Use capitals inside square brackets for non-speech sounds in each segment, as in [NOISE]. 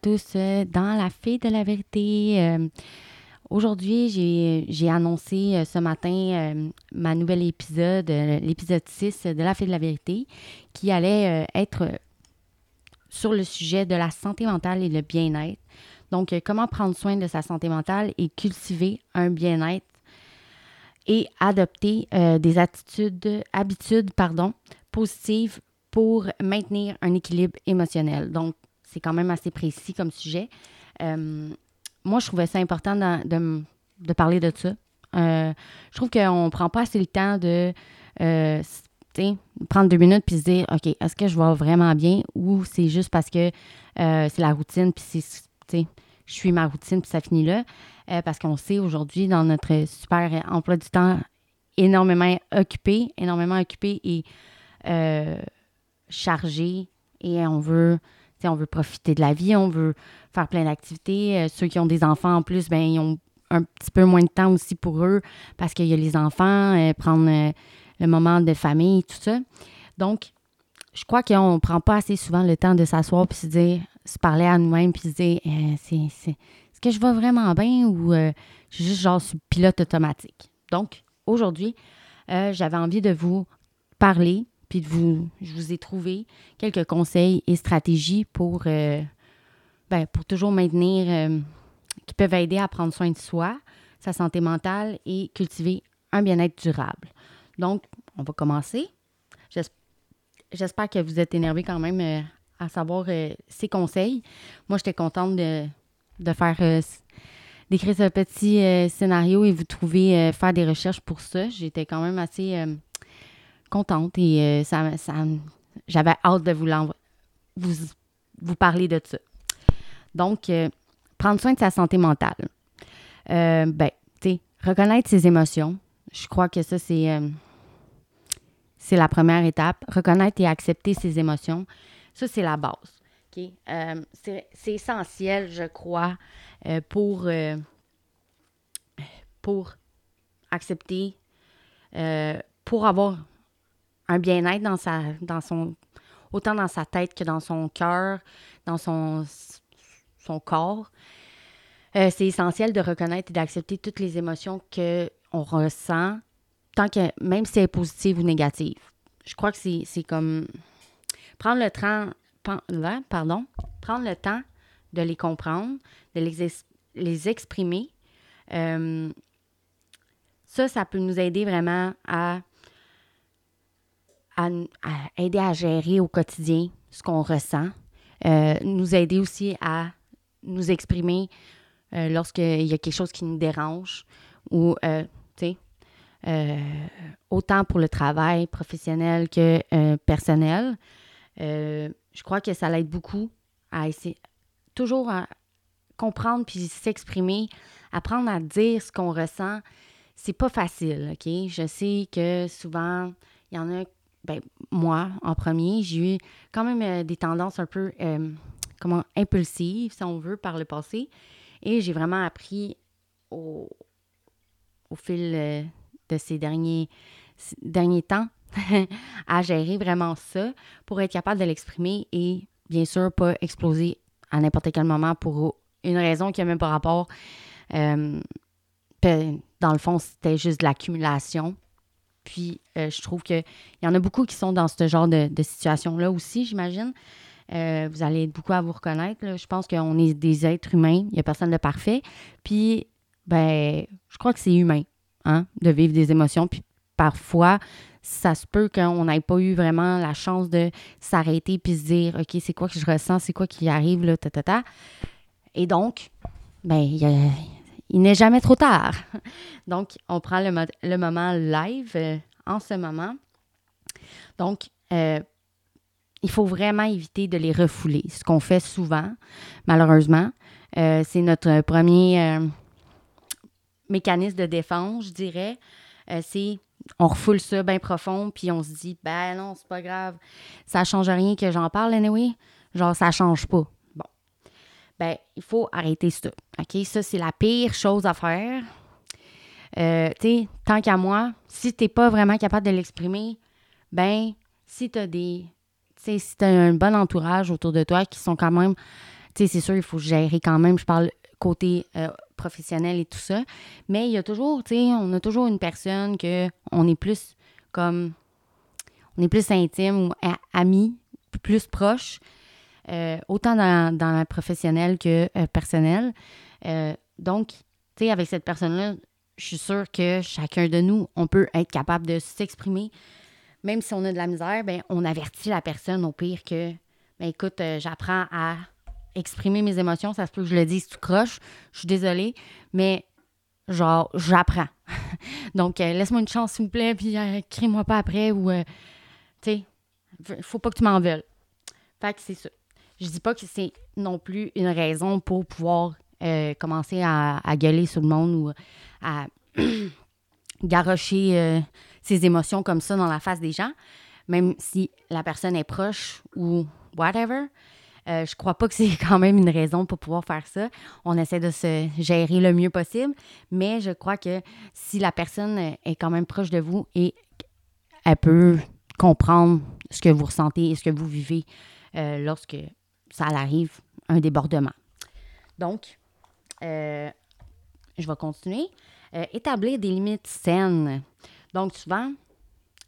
Tous euh, dans la Fée de la vérité. Euh, aujourd'hui, j'ai annoncé euh, ce matin ma nouvel épisode, l'épisode 6 de la Fée de la vérité, qui allait être sur le sujet de la santé mentale et le bien-être. Donc, comment prendre soin de sa santé mentale et cultiver un bien-être et adopter des attitudes, habitudes pardon, positives pour maintenir un équilibre émotionnel. Donc, c'est quand même assez précis comme sujet. Euh, moi, je trouvais ça important de, parler de ça. Euh, je trouve qu'on ne prend pas assez le temps de euh, prendre deux minutes puis se dire OK, est-ce que je vais vraiment bien ou c'est juste parce que c'est la routine puis c'est je suis ma routine puis ça finit là. parce qu'on sait aujourd'hui dans notre super emploi du temps énormément occupé, énormément occupé et chargé et on veut on veut profiter de la vie, on veut faire plein d'activités. Euh, ceux qui ont des enfants en plus, ben, ils ont un petit peu moins de temps aussi pour eux parce qu'il y a les enfants, euh, prendre euh, le moment de famille, tout ça. Donc, je crois qu'on ne prend pas assez souvent le temps de s'asseoir puis se dire, se parler à nous-mêmes puis se dire, c'est, est-ce que je vais vraiment bien ou je suis juste genre pilote automatique? Donc, aujourd'hui, j'avais envie de vous parler puis vous, je vous ai trouvé quelques conseils et stratégies pour, euh, ben, pour toujours maintenir, euh, qui peuvent aider à prendre soin de soi, sa santé mentale et cultiver un bien-être durable. Donc, on va commencer. J'espère que vous êtes énervés quand même euh, à savoir ces conseils. Moi, j'étais contente de, de faire d'écrire ce petit scénario et vous trouver faire des recherches pour ça. J'étais quand même assez contente et euh, ça, j'avais hâte de vous, vous, vous parler de ça. Donc, euh, prendre soin de sa santé mentale. Euh, ben, tu sais, reconnaître ses émotions. Je crois que ça, c'est, la première étape. Reconnaître et accepter ses émotions. Ça, c'est la base. C'est essentiel, je crois, pour, pour accepter, pour avoir un bien-être dans sa dans son autant dans sa tête que dans son cœur, dans son, son corps. Euh, c'est essentiel de reconnaître et d'accepter toutes les émotions qu'on ressent, tant que même si c'est positive ou négative. Je crois que c'est comme prendre le temps, pardon, prendre le temps de les comprendre, de les, les exprimer. Euh, ça, ça peut nous aider vraiment à aider à gérer au quotidien ce qu'on ressent, euh, nous aider aussi à nous exprimer euh, lorsqu'il y a quelque chose qui nous dérange ou, euh, tu sais, autant pour le travail professionnel que personnel. je crois que ça l'aide beaucoup à essayer toujours à comprendre puis s'exprimer, apprendre à dire ce qu'on ressent. C'est pas facile, OK? Je sais que souvent, il y en a ben, moi, en premier, j'ai eu quand même euh, des tendances un peu, euh, comment, impulsives, si on veut, par le passé. Et j'ai vraiment appris au, au fil euh, de ces derniers, derniers temps [LAUGHS] à gérer vraiment ça pour être capable de l'exprimer et, bien sûr, pas exploser à n'importe quel moment pour une raison qui n'a même pas rapport. dans le fond, c'était juste de l'accumulation puis, euh, je trouve qu'il y en a beaucoup qui sont dans ce genre de, situation-là aussi, j'imagine. Euh, vous allez être beaucoup à vous reconnaître. Je pense qu'on est des êtres humains. Il n'y a personne de parfait. Puis, ben, je crois que c'est humain hein, de vivre des émotions. Puis, parfois, ça se peut qu'on n'ait pas eu vraiment la chance de s'arrêter puis se dire OK, c'est quoi que je ressens, c'est quoi qui arrive, là, ta, ta, ta. Et donc, ben, il, n'est jamais trop tard. Donc, on prend le, le moment live euh, en ce moment. Donc, euh, il faut vraiment éviter de les refouler, ce qu'on fait souvent, malheureusement. Euh, c'est notre premier mécanisme de défense, je dirais. c'est on refoule ça bien profond, puis on se dit, ben non, c'est pas grave, ça change rien que j'en parle, anyway. Genre, ça change pas. Ben, il faut arrêter ça. OK? Ça, c'est la pire chose à faire. Euh, tu sais, tant qu'à moi, si t'es pas vraiment capable de l'exprimer, ben, si t'as des. Tu sais, si t'as un bon entourage autour de toi qui sont quand même. Tu sais, c'est sûr, il faut gérer quand même. Je parle côté euh, professionnel et tout ça. Mais il y a toujours, tu sais, on a toujours une personne que on est plus comme. On est plus intime ou ami, plus proche. Euh, autant dans, dans la professionnelle que euh, personnelle. donc, tu sais, avec cette personne-là, je suis sûre que chacun de nous, on peut être capable de s'exprimer. Même si on a de la misère, ben, on avertit la personne au pire que, ben, écoute, j'apprends à exprimer mes émotions. Ça se peut que je le dise tout croche. Je suis désolée, mais genre, j'apprends. [LAUGHS] Donc, euh, laisse-moi une chance, s'il vous plaît, puis euh, crie-moi pas après ou, euh, tu sais, faut pas que tu m'en veuilles. Fait que c'est ça. Je dis pas que c'est non plus une raison pour pouvoir commencer à, gueuler sur le monde ou à [CLEARS THROAT] garrocher ses émotions comme ça dans la face des gens, même si la personne est proche ou whatever. Euh, je crois pas que [LAUGHS] c'est quand même une raison pour pouvoir faire ça. On essaie de se gérer le mieux possible, mais je crois que si la personne est quand même proche de vous et elle peut comprendre ce que vous ressentez et ce que vous vivez euh, lorsque ça arrive, un débordement. Donc, euh, je vais continuer. établir des limites saines. Donc, souvent,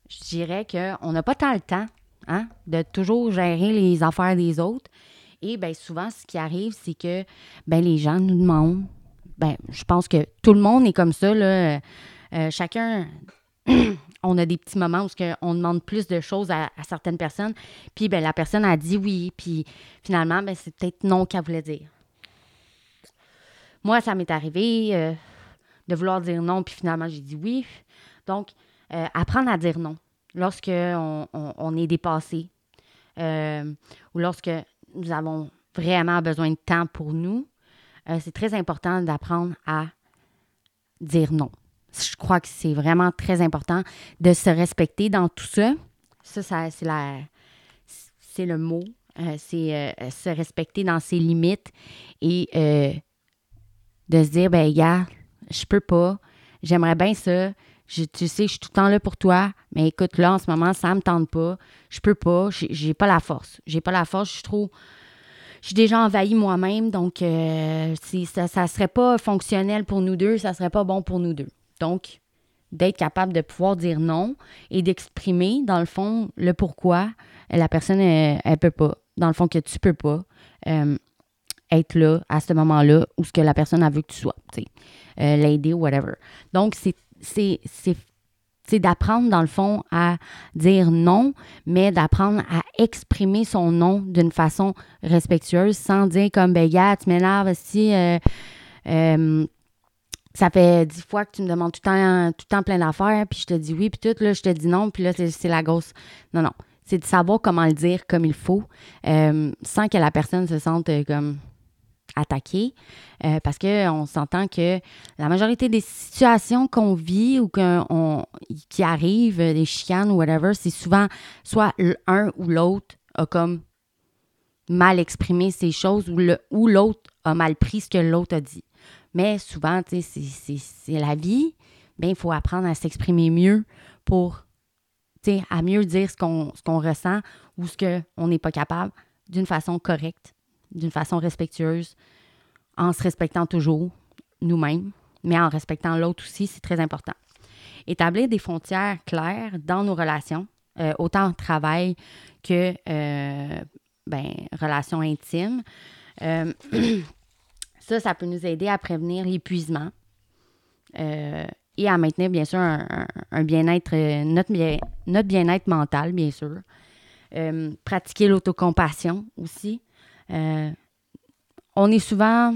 je dirais qu'on n'a pas tant le temps Hein, de toujours gérer les affaires des autres. Et bien souvent, ce qui arrive, c'est que ben, les gens nous demandent. Ben, je pense que tout le monde est comme ça. Là. Euh, chacun, [CLEARS THROAT] on a des petits moments où on demande plus de choses à, certaines personnes. Puis ben, la personne a dit oui. Puis finalement, ben, c'est peut-être non qu'elle voulait dire. Moi, ça m'est arrivé euh, de vouloir dire non, puis finalement, j'ai dit oui. Donc, euh, apprendre à dire non lorsqu'on on, est dépassé euh, ou lorsque nous avons vraiment besoin de temps pour nous, c'est très important d'apprendre à dire non. Je crois que c'est vraiment très important de se respecter dans tout ça. Ça, ça c'est la c'est le mot. Euh, c'est se respecter dans ses limites et de se dire ben gars, je peux pas, j'aimerais bien ça, tu sais, je suis tout le temps là pour toi, mais écoute, là, en ce moment, ça me tente pas. Je peux pas. J'ai pas la force. J'ai pas la force. Je suis trop. Je suis déjà envahie moi-même, donc euh, ça, ça serait pas fonctionnel pour nous deux, ça serait pas bon pour nous deux. Donc, d'être capable de pouvoir dire non et d'exprimer, dans le fond, le pourquoi la personne, elle, elle, peut pas. Dans le fond, que tu peux pas euh, être là à ce moment-là où ce que la personne a vu que tu sois, euh, l'aider ou whatever. Donc, c'est d'apprendre, dans le fond, à dire non, mais d'apprendre à exprimer son non d'une façon respectueuse, sans dire comme, ben, gars, tu m'énerves, si euh, euh, ça fait dix fois que tu me demandes tout le temps, tout temps plein d'affaires, puis je te dis oui, puis tout, là, je te dis non, puis là, c'est la grosse. Non, non. C'est de savoir comment le dire comme il faut, euh, sans que la personne se sente comme attaquer euh, parce qu'on s'entend que la majorité des situations qu'on vit ou qui arrivent, des chicanes ou whatever, c'est souvent soit l'un ou l'autre a comme mal exprimé ces choses ou, le, ou l'autre a mal pris ce que l'autre a dit. Mais souvent, c'est, la vie. Bien, il faut apprendre à s'exprimer mieux pour, à mieux dire ce qu'on, qu'on ressent ou ce qu'on n'est pas capable d'une façon correcte d'une façon respectueuse, en se respectant toujours nous-mêmes, mais en respectant l'autre aussi, c'est très important. Établir des frontières claires dans nos relations, euh, autant au travail que euh, ben, relations intimes. Euh, [CLEARS THROAT] ça, ça peut nous aider à prévenir l'épuisement et à maintenir, bien sûr, un, bien-être, notre, notre bien-être mental, bien sûr. Euh, pratiquer l'autocompassion aussi. Euh, on est souvent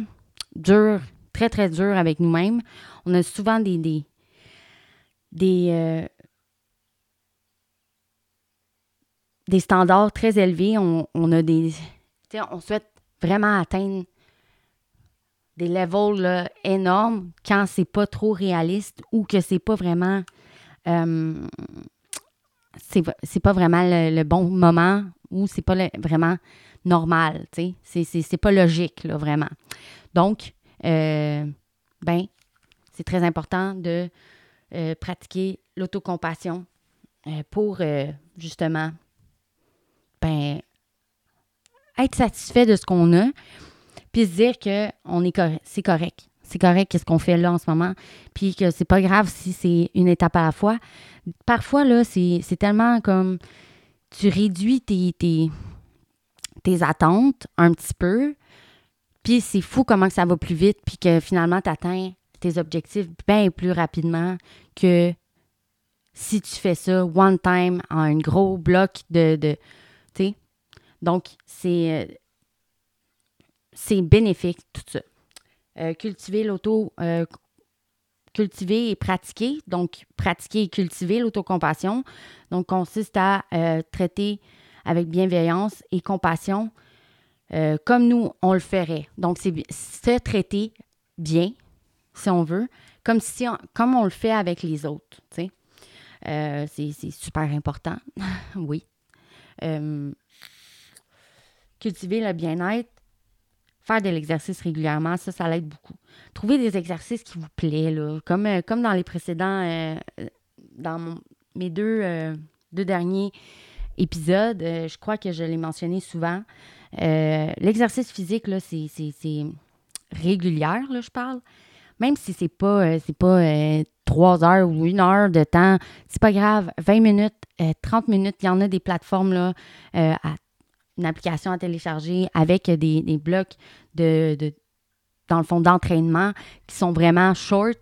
dur, très, très dur avec nous-mêmes. On a souvent des, des, des, euh, des standards très élevés. On, on a des. On souhaite vraiment atteindre des levels énormes quand c'est pas trop réaliste ou que c'est pas vraiment. Euh, c'est pas vraiment le, bon moment ou c'est pas vraiment normal, tu sais. C'est pas logique, là, vraiment. Donc, euh, ben, c'est très important de euh, pratiquer l'autocompassion pour justement ben, être satisfait de ce qu'on a, puis se dire que on est c'est correct. C'est correct ce qu'on fait là en ce moment, puis que c'est pas grave si c'est une étape à la fois. Parfois, là, c'est tellement comme tu réduis tes, tes, tes attentes un petit peu, puis c'est fou comment ça va plus vite, puis que finalement, tu atteins tes objectifs bien plus rapidement que si tu fais ça one time en un gros bloc de. de tu sais. Donc, c'est. Euh, c'est bénéfique, tout ça. Euh, cultiver l'auto. Euh, cultiver et pratiquer. Donc, pratiquer et cultiver l'autocompassion. Donc, consiste à traiter avec bienveillance et compassion euh, comme nous, on le ferait. Donc, c'est se traiter bien, si on veut, comme, si on, comme on le fait avec les autres. Euh, c'est super important, [LAUGHS] oui. Euh, cultiver le bien-être, faire de l'exercice régulièrement, ça, ça l'aide beaucoup. Trouver des exercices qui vous plaisent, là, comme, comme dans les précédents, dans mes deux, deux derniers épisodes, je crois que je l'ai mentionné souvent. Euh, l'exercice physique, là, c'est, régulière, là, je parle. Même si c'est pas, euh, c'est pas euh, trois heures ou une heure de temps, c'est pas grave. 20 minutes, 30 minutes, il y en a des plateformes, là, une application à télécharger avec des, blocs de, dans le fond, d'entraînement qui sont vraiment short,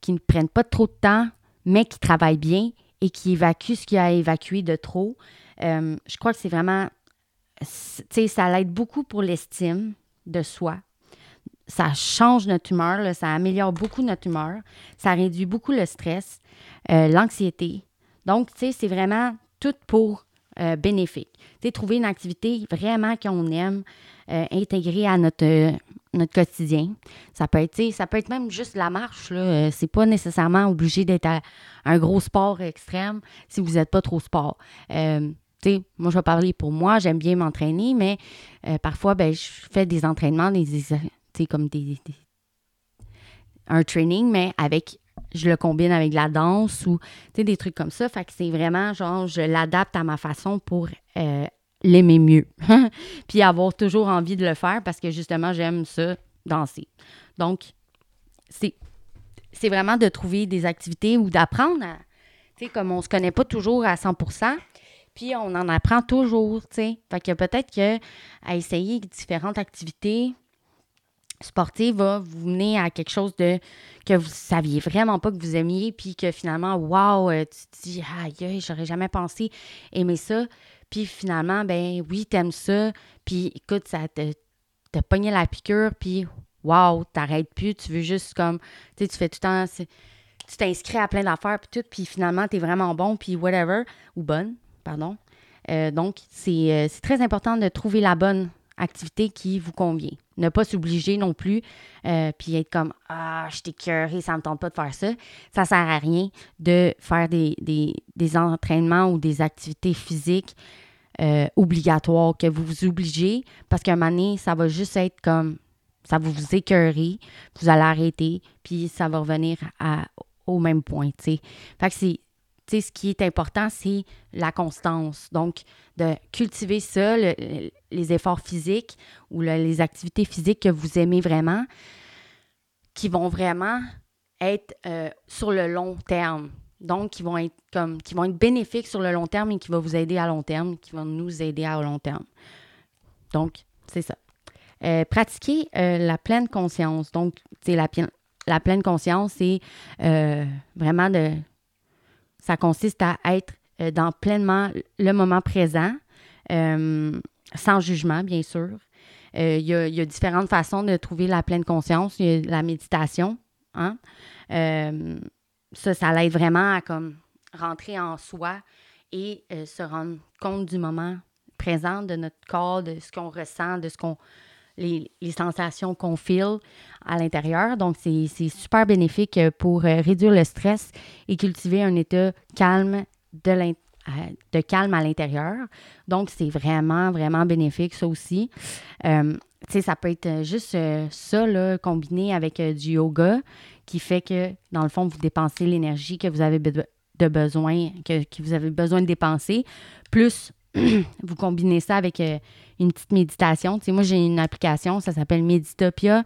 qui ne prennent pas trop de temps, mais qui travaillent bien et qui évacuent ce qu'il y a à évacuer de trop. je crois que c'est vraiment ça l'aide beaucoup pour l'estime de soi. Ça change notre humeur, ça améliore beaucoup notre humeur, ça réduit beaucoup le stress, euh, l'anxiété. Donc, tu sais, c'est vraiment tout pour euh, bénéfique. Trouver une activité vraiment qu'on aime, euh, intégrée à notre, notre quotidien. Ça peut être, ça peut être même juste la marche. Là. C'est pas nécessairement obligé d'être un gros sport extrême si vous n'êtes pas trop sport moi, je vais parler pour moi, j'aime bien m'entraîner, mais euh, parfois, ben, je fais des entraînements, des, comme des, un training, mais avec, je le combine avec la danse ou, des trucs comme ça. Fait que c'est vraiment, genre, je l'adapte à ma façon pour euh, l'aimer mieux. [LAUGHS] Puis avoir toujours envie de le faire parce que, justement, j'aime ça, danser. Donc, c'est, c'est vraiment de trouver des activités ou d'apprendre comme on se connaît pas toujours à 100% puis on en apprend toujours, tu sais. Peut-être que à essayer différentes activités sportives va vous mener à quelque chose de que vous saviez vraiment pas que vous aimiez, puis que finalement, wow, euh, tu te dis, aïe, j'aurais jamais pensé aimer ça. Puis finalement, ben oui, t'aimes ça. Puis écoute, ça te, te pogné la piqûre, puis wow, t'arrêtes plus, tu veux juste comme, tu sais, tu fais tout le temps, tu t'inscris à plein d'affaires, puis tout, puis finalement, t'es vraiment bon, puis whatever, ou bonne, pardon. Euh, donc, euh, c'est très important de trouver la bonne activité qui vous convient. Ne pas s'obliger non plus, euh, puis être comme Ah, je t'ai ça me tente pas de faire ça. Ça sert à rien de faire des, entraînements ou des activités physiques obligatoires que vous vous obligez, parce qu'à un moment donné, ça va juste être comme ça va vous écœurer, vous allez arrêter, puis ça va revenir au même point. Fait que c'est ce qui est important, c'est la constance. Donc, de cultiver ça, les efforts physiques ou les activités physiques que vous aimez vraiment, qui vont vraiment être euh, sur le long terme. Donc, qui vont être comme qui vont être bénéfiques sur le long terme et qui vont vous aider à long terme, qui vont nous aider à long terme. Donc, c'est ça. Euh, pratiquer euh, la pleine conscience. Donc, c'est la, pleine conscience, c'est vraiment de ça consiste à être dans pleinement le moment présent, sans jugement, bien sûr. Il y, a, différentes façons de trouver la pleine conscience. Il y a la méditation. Hein? ça, ça l'aide vraiment à comme rentrer en soi et se rendre compte du moment présent de notre corps, de ce qu'on ressent, de ce qu'on les, sensations qu'on file à l'intérieur. Donc, c'est super bénéfique pour euh, réduire le stress et cultiver un état calme de, de calme à l'intérieur. Donc, c'est vraiment, vraiment bénéfique, ça aussi. Euh, tu sais, ça peut être juste euh, ça, là, combiné avec du yoga, qui fait que, dans le fond, vous dépensez l'énergie que vous avez de besoin, que, vous avez besoin de dépenser, plus [CLEARS THROAT] vous combinez ça avec euh, une petite méditation. Moi, j'ai une application, ça s'appelle Meditopia.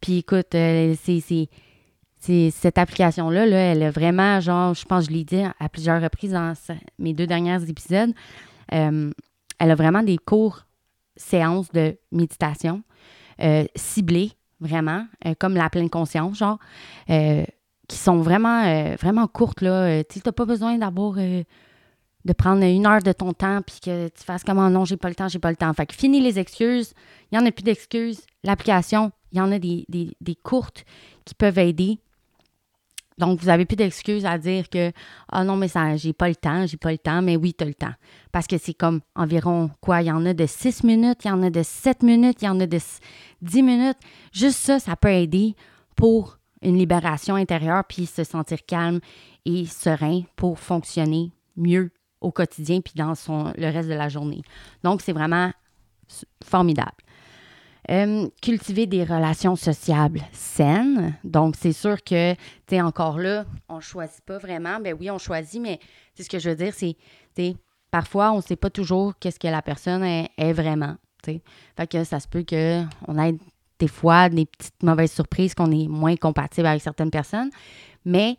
Puis écoute, euh, c'est, cette application-là, là, elle a vraiment, genre, je pense que je l'ai dit à plusieurs reprises dans mes deux derniers épisodes, euh, elle a vraiment des courts séances de méditation ciblées, vraiment, comme la pleine conscience, genre, qui sont vraiment, vraiment courtes, là. tu n'as pas besoin d'avoir de prendre une heure de ton temps puis que tu fasses comment non, j'ai pas le temps, j'ai pas le temps. Fait que finis les excuses. Il n'y en a plus d'excuses. L'application, il y en a des, courtes qui peuvent aider. Donc, vous n'avez plus d'excuses à dire que Ah non, mais ça, j'ai pas le temps, j'ai pas le temps, mais oui, tu as le temps. Parce que c'est comme environ quoi? Il y en a de 6 minutes, il y en a de 7 minutes, il y en a de 10 minutes. Juste ça, ça peut aider pour une libération intérieure, puis se sentir calme et serein pour fonctionner mieux au quotidien puis dans son, le reste de la journée. Donc, c'est vraiment formidable. Euh, cultiver des relations sociables saines. Donc, c'est sûr que, tu encore là, on ne choisit pas vraiment. Ben oui, on choisit, mais c'est ce que je veux dire, c'est, parfois, on ne sait pas toujours qu'est-ce que la personne est, vraiment. Fait que ça se peut qu'on ait des fois des petites mauvaises surprises, qu'on est moins compatible avec certaines personnes. Mais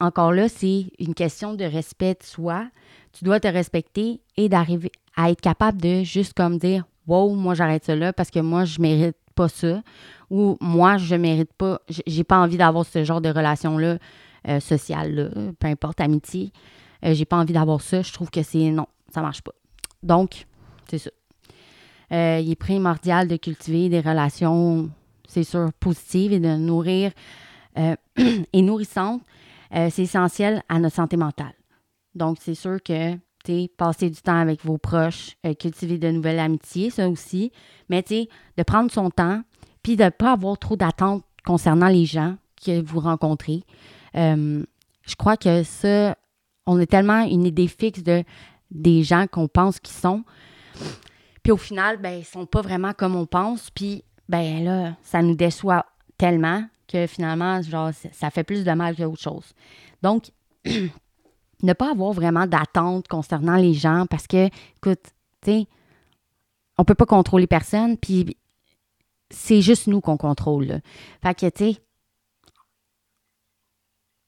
encore là, c'est une question de respect de soi. Tu dois te respecter et d'arriver à être capable de juste comme dire Wow, moi j'arrête ça là parce que moi je mérite pas ça. Ou moi je mérite pas, j'ai pas envie d'avoir ce genre de relation-là euh, sociale-là, peu importe, amitié. Euh, j'ai pas envie d'avoir ça. Je trouve que c'est non, ça marche pas. Donc, c'est ça. Euh, il est primordial de cultiver des relations, c'est sûr, positives et de nourrir [CLEARS THROAT] et nourrissantes euh, c'est essentiel à notre santé mentale. Donc, c'est sûr que, passer du temps avec vos proches, euh, cultiver de nouvelles amitiés, ça aussi. Mais, de prendre son temps, puis de ne pas avoir trop d'attentes concernant les gens que vous rencontrez. Euh, je crois que ça, on a tellement une idée fixe de, des gens qu'on pense qu'ils sont. Puis au final, ben, ils sont pas vraiment comme on pense. Puis, ben là, ça nous déçoit tellement que finalement, genre, ça fait plus de mal qu'autre chose. Donc, [CLEARS THROAT] ne pas avoir vraiment d'attente concernant les gens parce que, écoute, tu sais, on peut pas contrôler personne, puis c'est juste nous qu'on contrôle. Fait que, tu sais,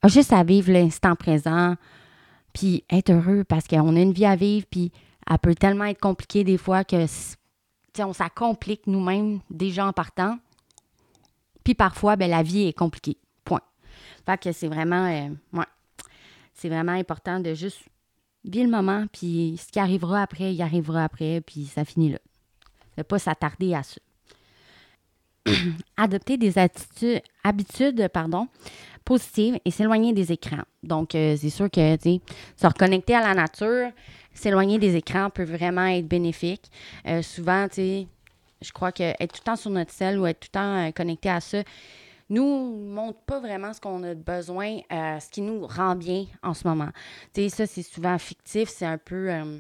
juste à vivre l'instant présent, puis être heureux parce qu'on a une vie à vivre, puis elle peut tellement être compliquée des fois que, tu sais, on s'accomplique nous-mêmes déjà en partant. Puis parfois, ben, la vie est compliquée. Point. Fait que c'est vraiment, euh, c'est vraiment important de juste vivre le moment, puis ce qui arrivera après, il arrivera après, puis ça finit là. Ne pas s'attarder à ça. [CLEARS THROAT] Adopter des attitudes, habitudes pardon, positives et s'éloigner des écrans. Donc, euh, c'est sûr que se reconnecter à la nature, s'éloigner des écrans peut vraiment être bénéfique. Euh, souvent, tu sais, je crois que être tout le temps sur notre selle ou être tout le temps euh, connecté à ça nous montre pas vraiment ce qu'on a besoin, euh, ce qui nous rend bien en ce moment. Tu sais, ça, c'est souvent fictif, c'est un peu... Euh,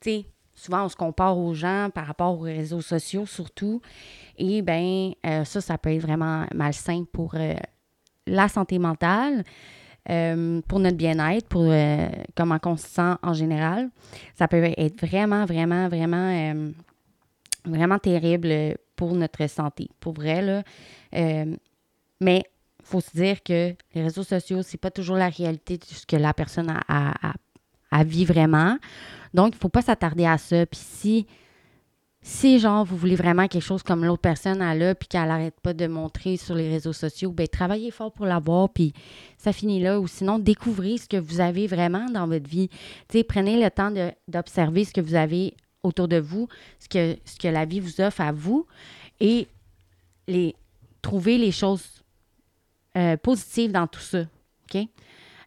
tu sais, souvent, on se compare aux gens par rapport aux réseaux sociaux, surtout. Et bien, ça, ça peut être vraiment malsain pour la santé mentale. pour notre bien-être, pour comment on se sent en général. Ça peut être vraiment, vraiment, vraiment vraiment terrible pour notre santé, pour vrai. Là. Euh, mais il faut se dire que les réseaux sociaux, c'est pas toujours la réalité de ce que la personne a, a, vit vraiment. Donc, il ne faut pas s'attarder à ça. Puis si si, genre, vous voulez vraiment quelque chose comme l'autre personne a là, puis qu'elle n'arrête pas de montrer sur les réseaux sociaux, ben travaillez fort pour l'avoir, puis ça finit là. Ou sinon, découvrez ce que vous avez vraiment dans votre vie. Tu sais, prenez le temps d'observer ce que vous avez autour de vous, ce que, ce que la vie vous offre à vous, et les, trouver les choses euh, positives dans tout ça. OK?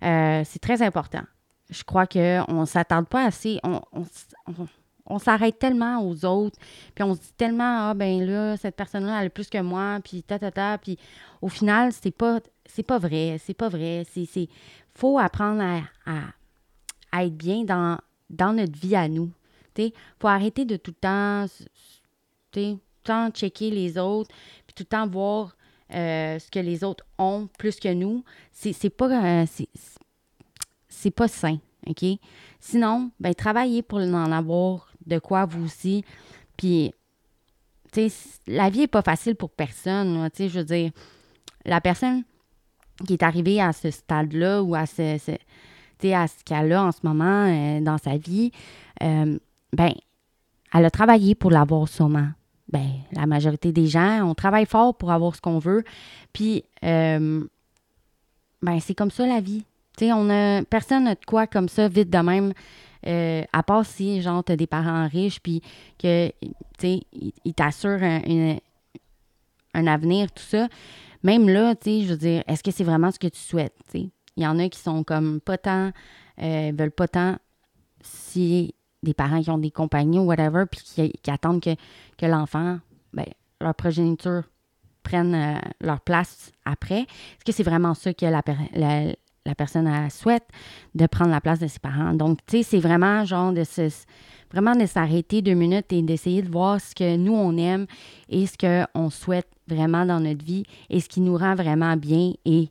Euh, c'est très important. Je crois qu'on ne s'attarde pas assez. on, on s'arrête tellement aux autres, puis on se dit tellement ah ben là cette personne-là elle a plus que moi, puis ta ta ta, puis au final c'est pas c'est pas vrai, c'est pas vrai, c'est c'est faut apprendre à, à, être bien dans dans notre vie à nous. Tu faut arrêter de tout le temps tout le temps checker les autres, puis tout le temps voir euh, ce que les autres ont plus que nous. C'est pas euh, c'est pas sain, OK? Sinon, ben travaillez pour en avoir de quoi vous aussi. Puis, tu sais, la vie n'est pas facile pour personne. Tu sais, je veux dire, la personne qui est arrivée à ce stade-là ou à ce, à ce qu'elle a en ce moment euh, dans sa vie, ben, elle a travaillé pour l'avoir sûrement. Ben, la majorité des gens, on travaille fort pour avoir ce qu'on veut. Puis, euh, ben, c'est comme ça la vie. Tu sais, on a, personne n'a de quoi comme ça vite de même euh, à part si, genre, tu as des parents riches, puis que, tu sais, ils t'assurent un, avenir, tout ça. Même là, tu sais, je veux dire, est-ce que c'est vraiment ce que tu souhaites, tu sais? Il y en a qui sont comme pas tant, euh, veulent pas tant si des parents qui ont des compagnies ou whatever, puis qui, attendent que, que l'enfant, ben, leur progéniture prenne euh, leur place après. Est-ce que c'est vraiment ça que la, la, personne souhaite de prendre la place de ses parents? Donc, tu sais, c'est vraiment genre de se, vraiment de s'arrêter deux minutes et d'essayer de voir ce que nous, on aime et ce qu'on souhaite vraiment dans notre vie et ce qui nous rend vraiment bien et,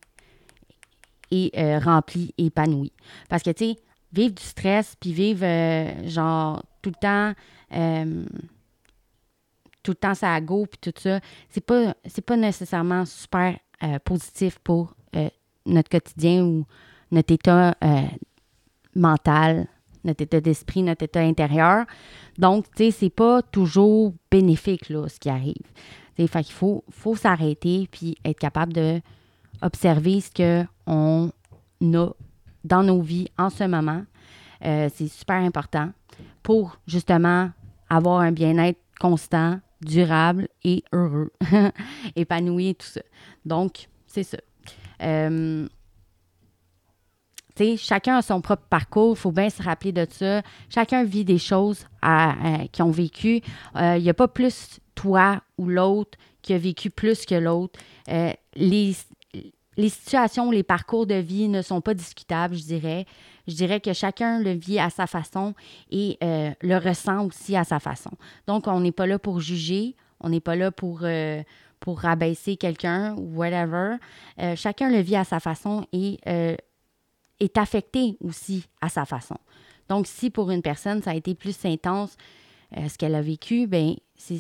et euh, rempli, épanoui. Parce que, tu sais, vivre du stress puis vivre, euh, genre, tout le temps... Euh, tout le temps ça go puis tout ça, c'est pas c'est pas nécessairement super positif pour notre quotidien ou notre état euh, mental, notre état d'esprit, notre état intérieur. Donc, tu sais, c'est pas toujours bénéfique, là, ce qui arrive. T'sais, faut, faut s'arrêter puis être capable de observer ce qu'on a dans nos vies en ce moment. Euh, c'est super important pour justement avoir un bien-être constant, durable et heureux, [LAUGHS] épanoui et tout ça. Donc, c'est ça. Euh, chacun a son propre parcours, il faut bien se rappeler de ça. Chacun vit des choses à, qui ont vécu. Euh, il n'y a pas plus toi ou l'autre qui a vécu plus que l'autre. Euh, les, les situations, les parcours de vie ne sont pas discutables, je dirais. Je dirais que chacun le vit à sa façon et le ressent aussi à sa façon. Donc, on n'est pas là pour juger, on n'est pas là pour, pour rabaisser quelqu'un ou whatever. Euh, chacun le vit à sa façon et euh, est affecté aussi à sa façon. Donc, si pour une personne, ça a été plus intense, euh, ce qu'elle a vécu, ben c'est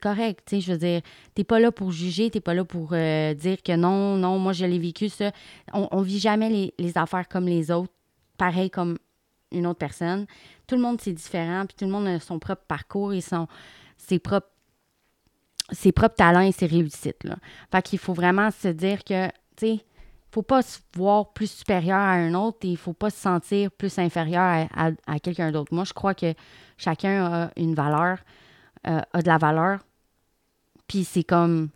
correct. Je veux dire, tu n'es pas là pour juger, tu n'es pas là pour dire que non, non, moi, je l'ai vécu, ça. On ne vit jamais les, affaires comme les autres, pareil comme une autre personne. Tout le monde, c'est différent, puis tout le monde a son propre parcours et ses propres ses propres talents et ses réussites. Là. Fait qu'il faut vraiment se dire que, tu sais, faut pas se voir plus supérieur à un autre et il faut pas se sentir plus inférieur à, quelqu'un d'autre. Moi, je crois que chacun a une valeur, euh, a de la valeur. Puis c'est comme,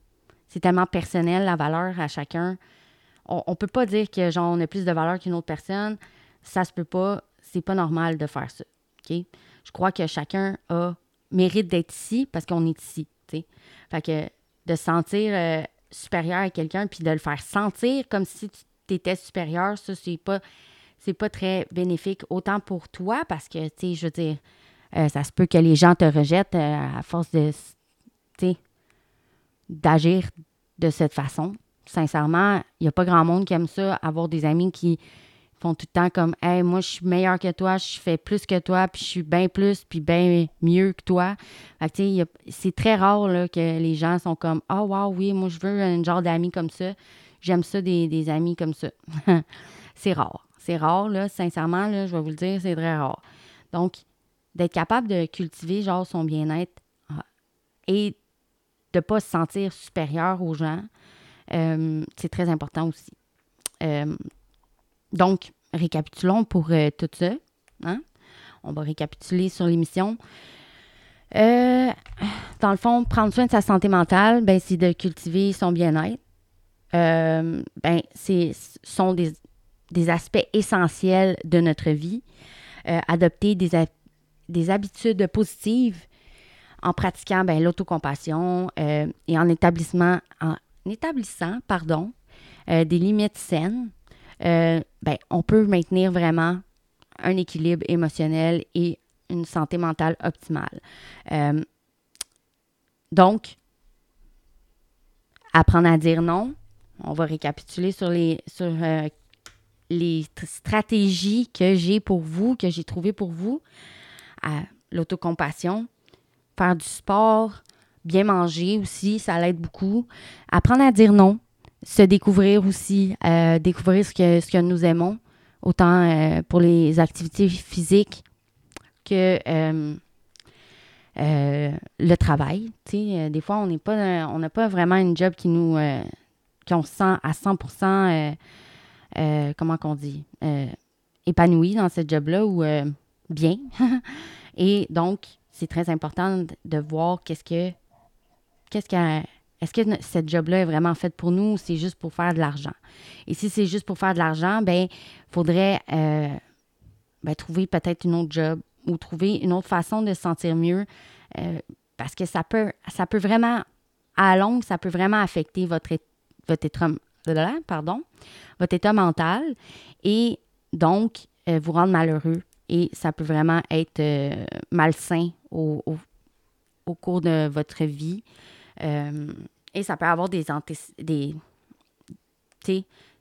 c'est tellement personnel la valeur à chacun. On, on peut pas dire que genre on a plus de valeur qu'une autre personne. Ça se peut pas. C'est pas normal de faire ça. Je crois que chacun a mérite d'être ici parce qu'on est ici. Fait que de se sentir euh, supérieur à quelqu'un puis de le faire sentir comme si tu étais supérieur, ça, c'est pas, c'est pas très bénéfique, autant pour toi, parce que, tu sais, je veux dire, euh, ça se peut que les gens te rejettent euh, à force de, d'agir de cette façon. Sincèrement, il n'y a pas grand monde qui aime ça, avoir des amis qui font tout le temps comme Hey, moi, je suis meilleur que toi, je fais plus que toi, puis je suis bien plus, puis bien mieux que toi. c'est très rare que les gens sont comme Ah, oh, wow, oui, moi, je veux un genre d'amis comme ça. J'aime ça, des, amis comme ça. [LAUGHS] c'est rare. C'est rare, là, sincèrement, là, je vais vous le dire, c'est très rare. Donc, d'être capable de cultiver, genre, son bien-être et de ne pas se sentir supérieur aux gens. c'est très important aussi. donc, récapitulons pour tout ça. Hein? On va récapituler sur l'émission. Euh, dans le fond, prendre soin de sa santé mentale, ben, c'est de cultiver son bien-être. Euh, ben, ce sont des, aspects essentiels de notre vie. Euh, adopter des, des habitudes positives en pratiquant ben, l'autocompassion et en, en établissant pardon, des limites saines, ben, on peut maintenir vraiment un équilibre émotionnel et une santé mentale optimale. Euh, donc, apprendre à dire non. On va récapituler sur les, sur, euh, les stratégies que j'ai pour vous, que j'ai trouvées pour vous. L'autocompassion, faire du sport, bien manger aussi, ça l'aide beaucoup. Apprendre à dire non, se découvrir aussi, euh, découvrir ce que, ce que nous aimons, autant pour les activités physiques que euh, euh, le travail. Euh, des fois, on n'est pas on n'a pas vraiment une job qui nous qu'on sent à 100 comment qu'on dit épanoui dans ce job-là ou bien. [LAUGHS] Et donc, c'est très important de voir qu'est-ce que qu'est-ce que est-ce que cette job-là est vraiment faite pour nous ou c'est juste pour faire de l'argent? Et si c'est juste pour faire de l'argent, ben faudrait ben, trouver peut-être une autre job ou trouver une autre façon de se sentir mieux euh, parce que ça peut, ça peut vraiment, à longue, ça peut vraiment affecter votre, votre, état, pardon, votre état mental et donc euh, vous rendre malheureux. Et ça peut vraiment être euh, malsain au, cours de votre vie. et ça peut avoir des, des,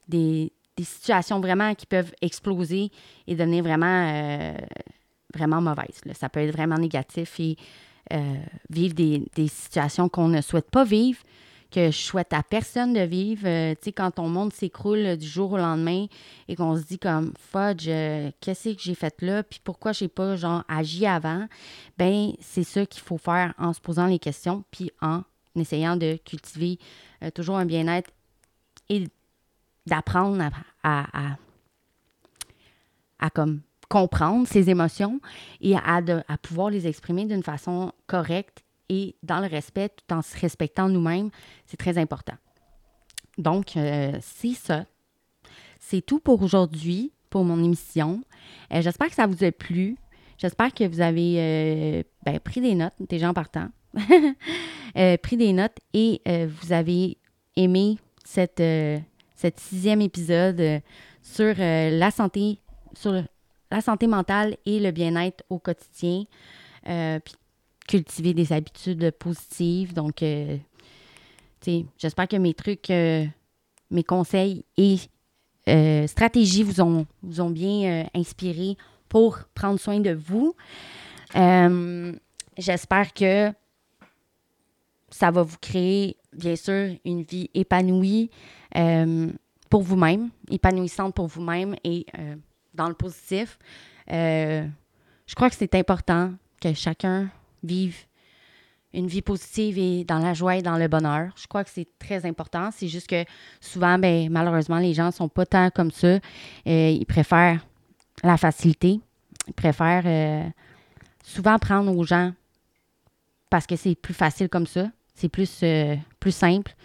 des, des situations vraiment qui peuvent exploser et devenir vraiment vraiment mauvaise. Ça peut être vraiment négatif et euh, vivre des, situations qu'on ne souhaite pas vivre, que je souhaite à personne de vivre. Euh, tu sais, quand ton monde s'écroule du jour au lendemain et qu'on se dit comme fudge, euh, qu'est-ce que j'ai fait là, puis pourquoi j'ai pas genre agi avant, ben c'est ça qu'il faut faire en se posant les questions, puis en essayant de cultiver toujours un bien-être et d'apprendre à, comprendre ses émotions et à pouvoir les exprimer d'une façon correcte et dans le respect, tout en se respectant nous-mêmes, c'est très important. Donc, euh, c'est ça. C'est tout pour aujourd'hui, pour mon émission. Euh, j'espère que ça vous a plu. J'espère que vous avez euh, ben, pris des notes, déjà en partant. [LAUGHS] pris des notes et vous avez aimé cette, cet sixième épisode sur la santé, sur la santé mentale et le bien-être au quotidien. Puis cultiver des habitudes positives. Donc, euh, j'espère que mes trucs, euh, mes conseils et stratégies vous ont, vous ont bien inspiré pour prendre soin de vous. j'espère que ça va vous créer, bien sûr, une vie épanouie pour vous-même, épanouissante pour vous-même et dans le positif. Euh, je crois que c'est important que chacun vive une vie positive et dans la joie et dans le bonheur. Je crois que c'est très important. C'est juste que souvent, ben, malheureusement, les gens ne sont pas tant comme ça. Euh, ils préfèrent la facilité. Ils préfèrent euh, souvent prendre aux gens parce que c'est plus facile comme ça. C'est plus, plus simple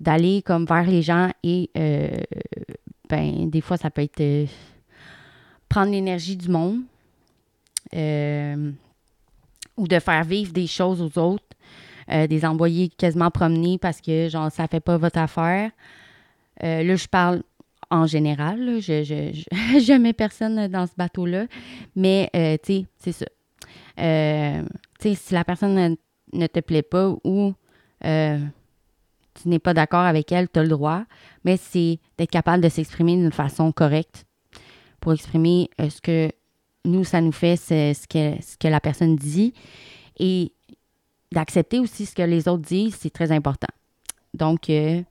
d'aller comme vers les gens et ben, des fois, ça peut être prendre l'énergie du monde euh, ou de faire vivre des choses aux autres, euh, des envoyer quasiment promener parce que genre ça fait pas votre affaire. Euh, là, je parle en général, je, je, [LAUGHS] je, mets personne dans ce bateau-là, mais tu sais, c'est ça. tu sais, si la personne ne, te plaît pas ou tu n'es pas d'accord avec elle, tu as le droit, mais c'est d'être capable de s'exprimer d'une façon correcte pour exprimer euh, ce que nous, ça nous fait, ce que, ce que la personne dit. Et d'accepter aussi ce que les autres disent, c'est très important. Donc, euh,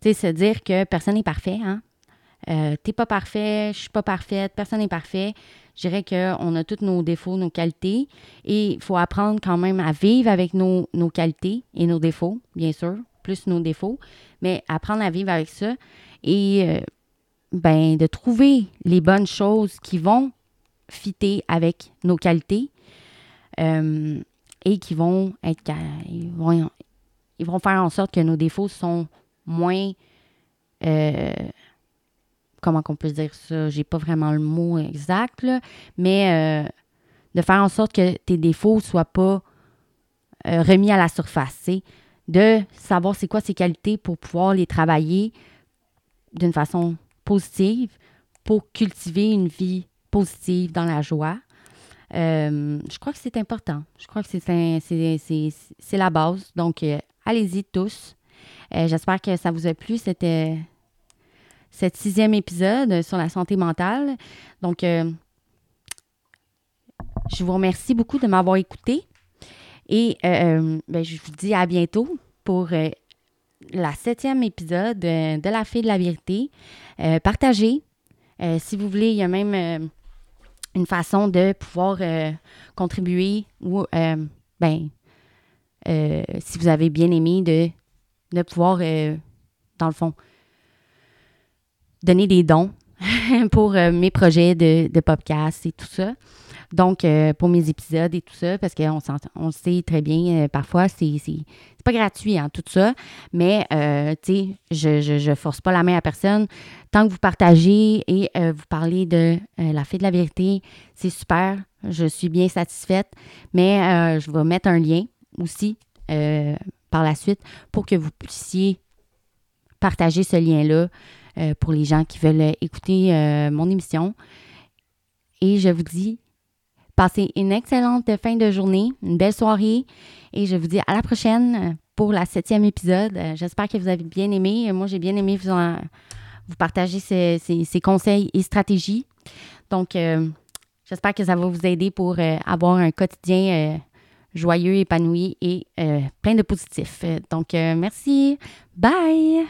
tu sais, se dire que personne n'est parfait, hein? Euh, T'es pas parfait, je suis pas parfaite, personne n'est parfait. Je dirais qu'on a tous nos défauts, nos qualités. Et il faut apprendre quand même à vivre avec nos, nos qualités et nos défauts, bien sûr, plus nos défauts. Mais apprendre à vivre avec ça. Et euh, ben, de trouver les bonnes choses qui vont fitter avec nos qualités euh, et qui vont être ils vont, ils vont faire en sorte que nos défauts sont moins euh, comment qu'on peut dire ça? J'ai pas vraiment le mot exact là, mais euh, de faire en sorte que tes défauts soient pas remis à la surface c'est de savoir c'est quoi ces qualités pour pouvoir les travailler d'une façon positive pour cultiver une vie dans la joie euh, je crois que c'est important. Je crois que c'est la base. Donc, euh, allez-y tous. Euh, j'espère que ça vous a plu, C'était cet sixième épisode sur la santé mentale. Donc, je vous remercie beaucoup de m'avoir écouté. Et ben, je vous dis à bientôt pour la septième épisode de La Fille de la vérité. partagez. si vous voulez, il y a même une façon de pouvoir euh, contribuer ou, euh, ben, euh, si vous avez bien aimé, de, de pouvoir, dans le fond, donner des dons [LAUGHS] pour mes projets de, de podcast et tout ça. Donc, euh, pour mes épisodes et tout ça, parce qu'on on sait très bien, euh, parfois, c'est pas gratuit, hein, tout ça. Mais, euh, tu sais, je, ne force pas la main à personne. Tant que vous partagez et vous parlez de la fée de la vérité, c'est super. Je suis bien satisfaite. Mais je vais mettre un lien aussi par la suite pour que vous puissiez partager ce lien-là pour les gens qui veulent écouter mon émission. Et je vous dis Passez une excellente fin de journée, une belle soirée et je vous dis à la prochaine pour la septième épisode. Euh, j'espère que vous avez bien aimé. Moi, j'ai bien aimé vous, vous partager ces, conseils et stratégies. Donc, euh, j'espère que ça va vous aider pour euh, avoir un quotidien joyeux, épanoui et plein de positifs. Donc, merci. Bye!